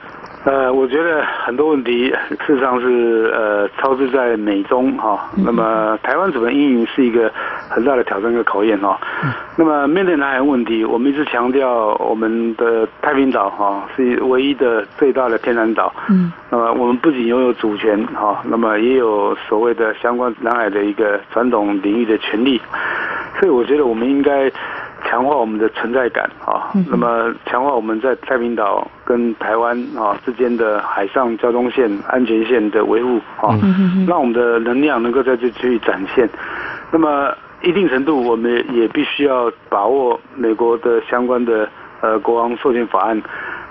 呃，我觉得很多问题事实上是呃超支在美中哈，那么台湾怎么运营是一个很大的挑战跟考验哈。那么面对南海问题，我们一直强调我们的太平岛哈是唯一的最大的天然岛。嗯。那么我们不仅拥有主权哈，那么也有所谓的相关南海的一个传统领域的权利，所以我觉得我们应该。强化我们的存在感啊，那么强化我们在太平岛跟台湾啊之间的海上交通线安全线的维护啊，让我们的能量能够在这区域展现。那么一定程度，我们也必须要把握美国的相关的呃国王授权法案。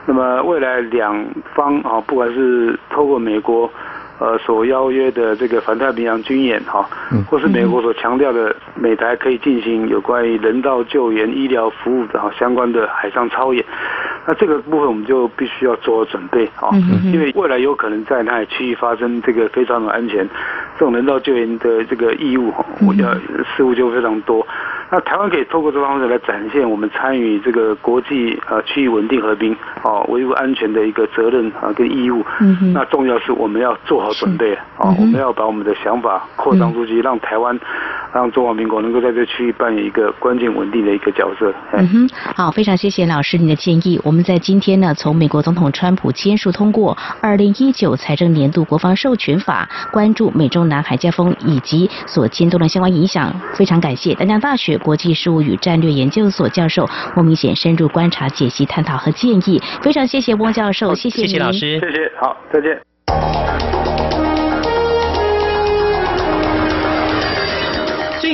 那么未来两方啊，不管是透过美国。呃，所邀约的这个反太平洋军演哈，或是美国所强调的美台可以进行有关于人道救援、医疗服务的哈相关的海上操演，那这个部分我们就必须要做好准备啊，因为未来有可能在南海区域发生这个非常的安全，这种人道救援的这个义务我，要事务就非常多。那台湾可以透过这方式来展现我们参与这个国际呃区域稳定和平啊维护安全的一个责任啊跟义务。嗯那重要是我们要做好准备啊，我们要把我们的想法扩张出去，让台湾、让中华民国能够在这区域扮演一个关键稳定的一个角色。嗯哼，好，非常谢谢老师您的建议。我们在今天呢，从美国总统川普签署通过二零一九财政年度国防授权法，关注美中南海交锋以及所牵动的相关影响。非常感谢丹江大学。国际事务与战略研究所教授莫明显深入观察、解析、探讨和建议，非常谢谢翁教授，谢谢谢老师，谢谢，好，再见。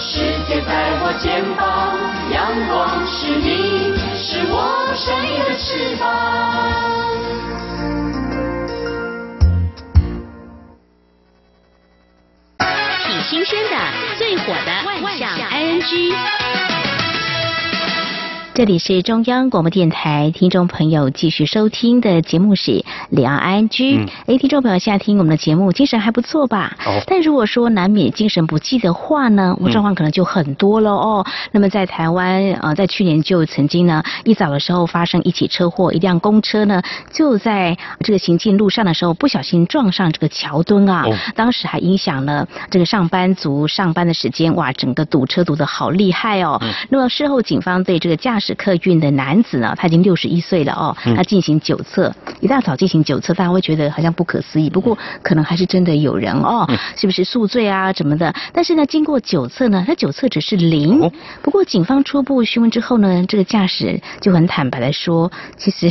世界在我肩膀。阳光是你，是我生命的翅膀。挺新鲜的，最火的万象 ING。这里是中央广播电台，听众朋友继续收听的节目是两岸 ING。哎、听众朋友，现在听我们的节目，精神还不错吧？哦但如果说难免精神不济的话呢，我状况可能就很多了哦。那么在台湾，呃，在去年就曾经呢，一早的时候发生一起车祸，一辆公车呢就在这个行进路上的时候不小心撞上这个桥墩啊，哦当时还影响了这个上班族上班的时间，哇，整个堵车堵得好厉害哦。嗯那么事后警方对这个驾驶客运的男子呢，他已经六十一岁了哦，嗯他进行酒测，一大早进行酒测，大家会觉得好像不可思议，不过可能还是真的有人哦，嗯是不是宿醉啊什么的？但是呢，经过酒测呢，他酒测只是零，哦不过警方初步询问之后呢，这个驾驶就很坦白的说，其实。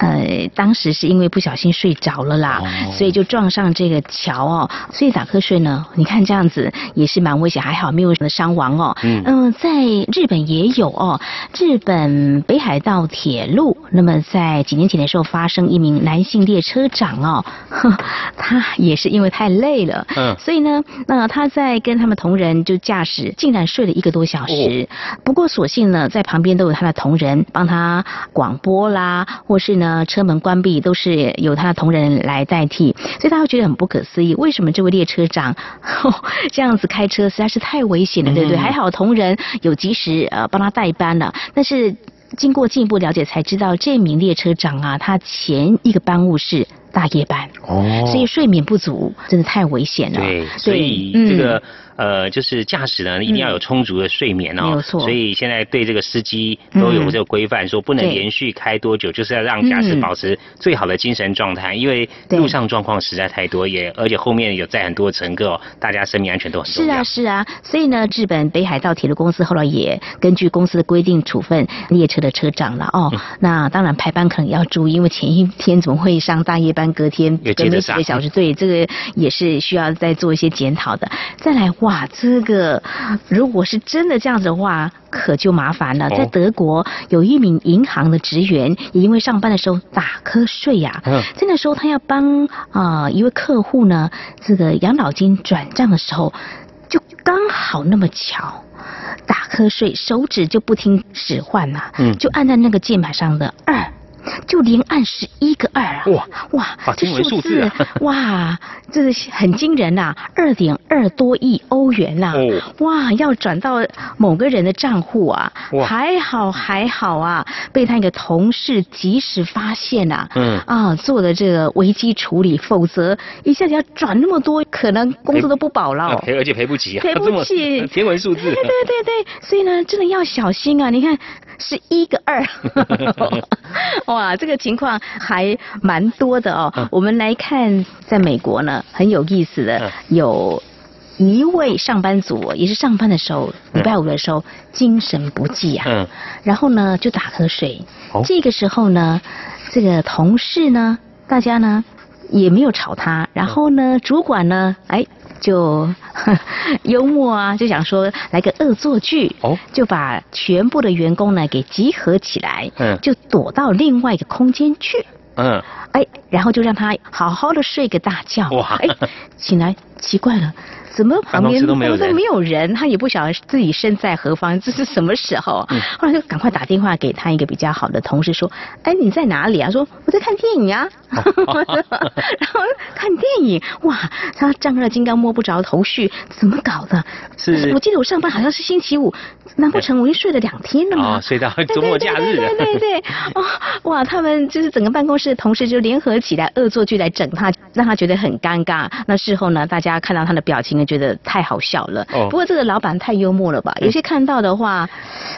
呃，当时是因为不小心睡着了啦，哦所以就撞上这个桥哦，所以打瞌睡呢，你看这样子也是蛮危险，还好没有什么伤亡哦。嗯呃在日本也有哦，日本北海道铁路，那么在几年前的时候发生一名男性列车长哦，呵 他也是因为太累了，嗯所以呢，那他在跟他们同仁就驾驶，竟然睡了一个多小时。不过所幸呢，在旁边都有他的同仁帮他广播啦，或是呢车门关闭，都是由他的同仁来代替，所以大家会觉得很不可思议，为什么这位列车长、这样子开车实在是太危险了，对不对？嗯还好同仁有及时呃帮他代班了，但是。经过进一步了解，才知道这名列车长啊，他前一个班务是大夜班，哦所以睡眠不足真的太危险了。对，所以嗯这个、呃，就是驾驶呢，一定要有充足的睡眠哦。没有错。所以现在对这个司机都有嗯。这个规范，说不能连续开多久，就是要让驾驶嗯。保持最好的精神状态，因为对。路上状况实在太多，也而且后面有载很多乘客哦，大家生命安全都很重要。是啊，是啊，所以呢，日本北海道铁路公司后来也根据公司的规定处分列车的车长了哦。嗯。那当然排班可能要注意，因为前一天怎么会上大夜班，隔天隔没几个小时，对，这个也是需要再做一些检讨的。再来，哇，这个如果是真的这样子的话，可就麻烦了。哦在德国有一名银行的职员，也因为上班的时候打瞌睡呀、嗯在那时候他要帮啊、一位客户呢，这个养老金转账的时候，就刚好那么巧。打瞌睡，手指就不听使唤了、嗯就按在那个键盘上的二，就连按十一个二啊！哇哇哇，这数字啊。哇，这是很惊人呐、二点二多亿欧元呐、哦。哇，要转到某个人的账户啊，还好还好啊，被他一个同事及时发现啊，嗯。啊，做了这个危机处理，否则一下子要转那么多，可能工作都不保了。啊赔而且赔不起啊，赔不起。天文数字。对对对对，所以呢，真的要小心啊！你看，是一个二，哇，这个情况还蛮多的哦。我们来看，在美国呢，很有意思的，有一位上班族，也是上班的时候，礼拜五的时候精神不济啊，嗯，然后呢就打瞌睡哦。这个时候呢，这个同事呢，大家呢也没有吵他，然后呢，主管呢，哎。就 幽默啊，就想说来个恶作剧，哦就把全部的员工呢给集合起来，嗯就躲到另外一个空间去。嗯，哎，然后就让他好好的睡个大觉。哇！哎，醒来奇怪了。怎么旁边都没有都没有人？他也不晓得自己身在何方，这是什么时候？后来就赶快打电话给他一个比较好的同事说：“哎，你在哪里啊？”说：“我在看电影啊。” 然后看电影，哇，他丈二金刚摸不着头绪，怎么搞的？是，我记得我上班好像是星期五，难不成我已经睡了两天了吗？睡到周末假日。对对对，哦，哇，他们就是整个办公室的同事就联合起来恶作剧来整他，让他觉得很尴尬。那事后呢，大家看到他的表情。觉得太好笑了，不过这个老板太幽默了吧？有些看到的话，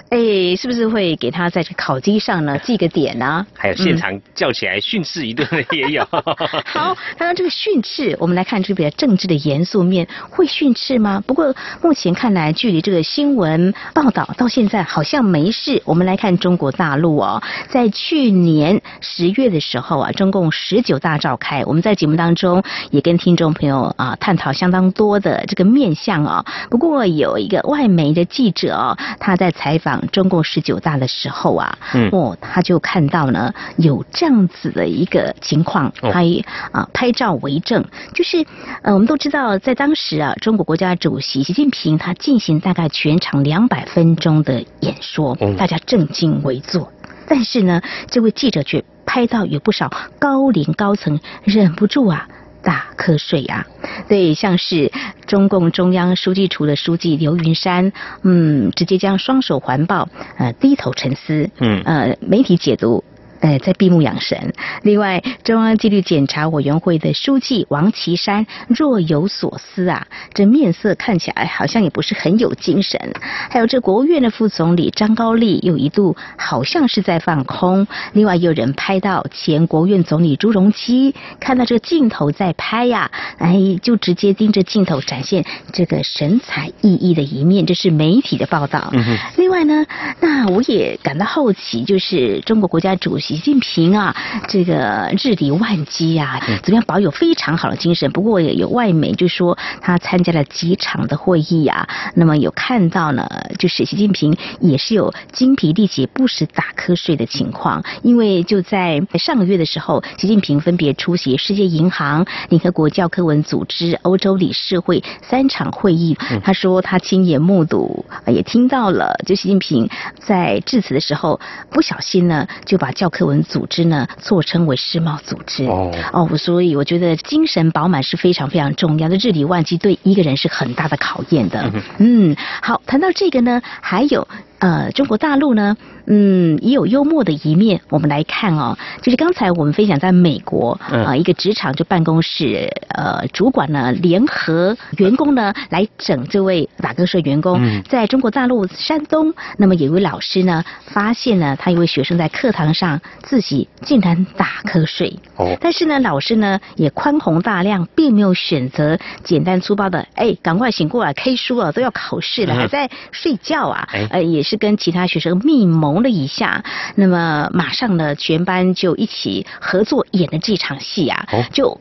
哎，是不是会给他在这烤鸡上呢 记个点呢？还有现场叫起来训斥一顿的也有。好，谈到这个训斥，我们来看这比较政治的严肃面，会训斥吗？不过目前看来，距离这个新闻报道到现在好像没事。我们来看中国大陆哦，在去年十月的时候啊，中共十九大召开，我们在节目当中也跟听众朋友啊探讨相当多的。这个面相哦，不过有一个外媒的记者哦，他在采访中共十九大的时候啊，哦，他就看到呢有这样子的一个情况，他啊拍照为证，就是呃我们都知道，在当时啊，中国国家主席习近平他进行大概全场两百分钟的演说，大家正襟危坐，但是呢，这位记者却拍到有不少高龄高层忍不住啊。打瞌睡啊！对，像是中共中央书记处的书记刘云山，嗯，直接将双手环抱，呃，低头沉思，嗯，呃，媒体解读。哎，在闭目养神。另外，中央纪律检查委员会的书记王岐山若有所思啊，这面色看起来好像也不是很有精神。还有这国务院的副总理张高丽又一度好像是在放空。另外，有人拍到前国务院总理朱镕基看到这个镜头在拍呀，哎，就直接盯着镜头展现这个神采奕奕的一面。这是媒体的报道。另外呢，那我也感到好奇，就是中国国家主席。习近平啊，这个日理万机呀，怎么样保有非常好的精神？不过也有外媒就说他参加了几场的会议啊，那么有看到呢，就是习近平也是有精疲力竭、不时打瞌睡的情况。因为就在上个月的时候，习近平分别出席世界银行、联合国教科文组织、欧洲理事会三场会议。他说他亲眼目睹，也听到了，就习近平在致辞的时候不小心呢，就把教科文组织呢，错称为世贸组织哦哦，所以我觉得精神饱满是非常非常重要的，日理万机对一个人是很大的考验的。嗯，好，谈到这个呢，还有。呃，中国大陆呢，嗯，也有幽默的一面。我们来看哦，就是刚才我们分享在美国啊，一个职场就办公室，呃，主管呢联合员工呢来整这位打瞌睡员工。在中国大陆山东，那么有一位老师呢发现呢，他一位学生在课堂上自己竟然打瞌睡。哦。但是呢，老师呢也宽宏大量，并没有选择简单粗暴的，哎，赶快醒过来，K 书啊，都要考试了，还在睡觉啊，呃，也是。是跟其他学生密谋了一下，那么马上呢，全班就一起合作演的这场戏啊，就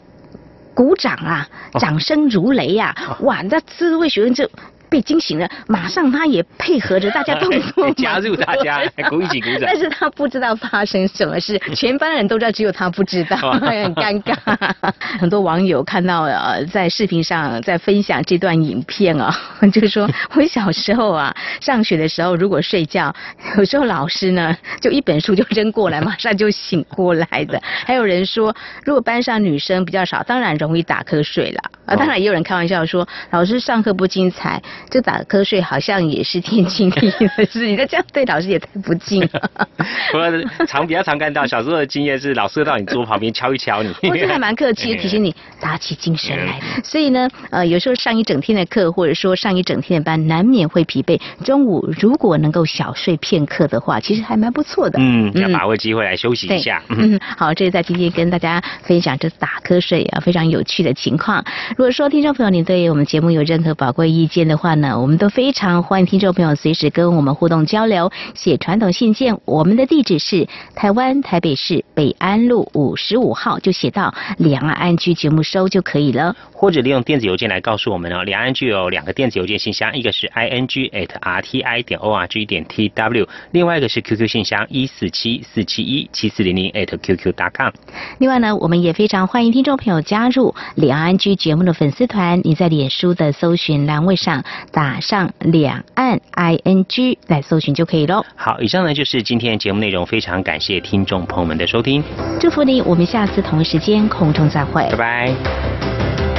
鼓掌啊，掌声如雷呀，哇，那这位学生就。被惊醒了，马上他也配合着大家动作加入大家 鼓一起鼓掌。但是他不知道发生什么事，全班人都知道，只有他不知道，很尴尬。很多网友看到呃在视频上在分享这段影片啊，就说我小时候啊上学的时候如果睡觉，有时候老师呢就一本书就扔过来，马上就醒过来的。还有人说，如果班上女生比较少，当然容易打瞌睡了。啊，当然也有人开玩笑说，老师上课不精彩。就打瞌睡好像也是天经地义的事，你这样对老师也太不敬了。我常比较常看到，小时候的经验是老师到你桌旁边敲一敲你，我是还蛮客气，提醒你打起精神来。所以呢，呃，有时候上一整天的课，或者说上一整天的班，难免会疲惫。中午如果能够小睡片刻的话，其实还蛮不错的。嗯，要把握机会来休息一下。嗯，好，这是在今天跟大家分享这打瞌睡啊非常有趣的情况。如如果说听众朋友您对我们节目有任何宝贵意见的话呢，我们都非常欢迎听众朋友随时跟我们互动交流，写传统信件，我们的地址是台湾台北市北安路五十五号，就写到两岸安居节目收就可以了。或者利用电子邮件来告诉我们哦，两岸具有两个电子邮件信箱，一个是 i n g at r t i 点 o r g 点 t w，另外一个是 QQ 信箱一四七四七一七四零零 at qq dot com。另外呢，我们也非常欢迎听众朋友加入两岸居节目的粉丝团，你在脸书的搜寻栏位上打上两岸 i n g 来搜寻就可以喽。好，以上呢就是今天的节目内容，非常感谢听众朋友们的收听，祝福你，我们下次同一时间空中再会，拜拜。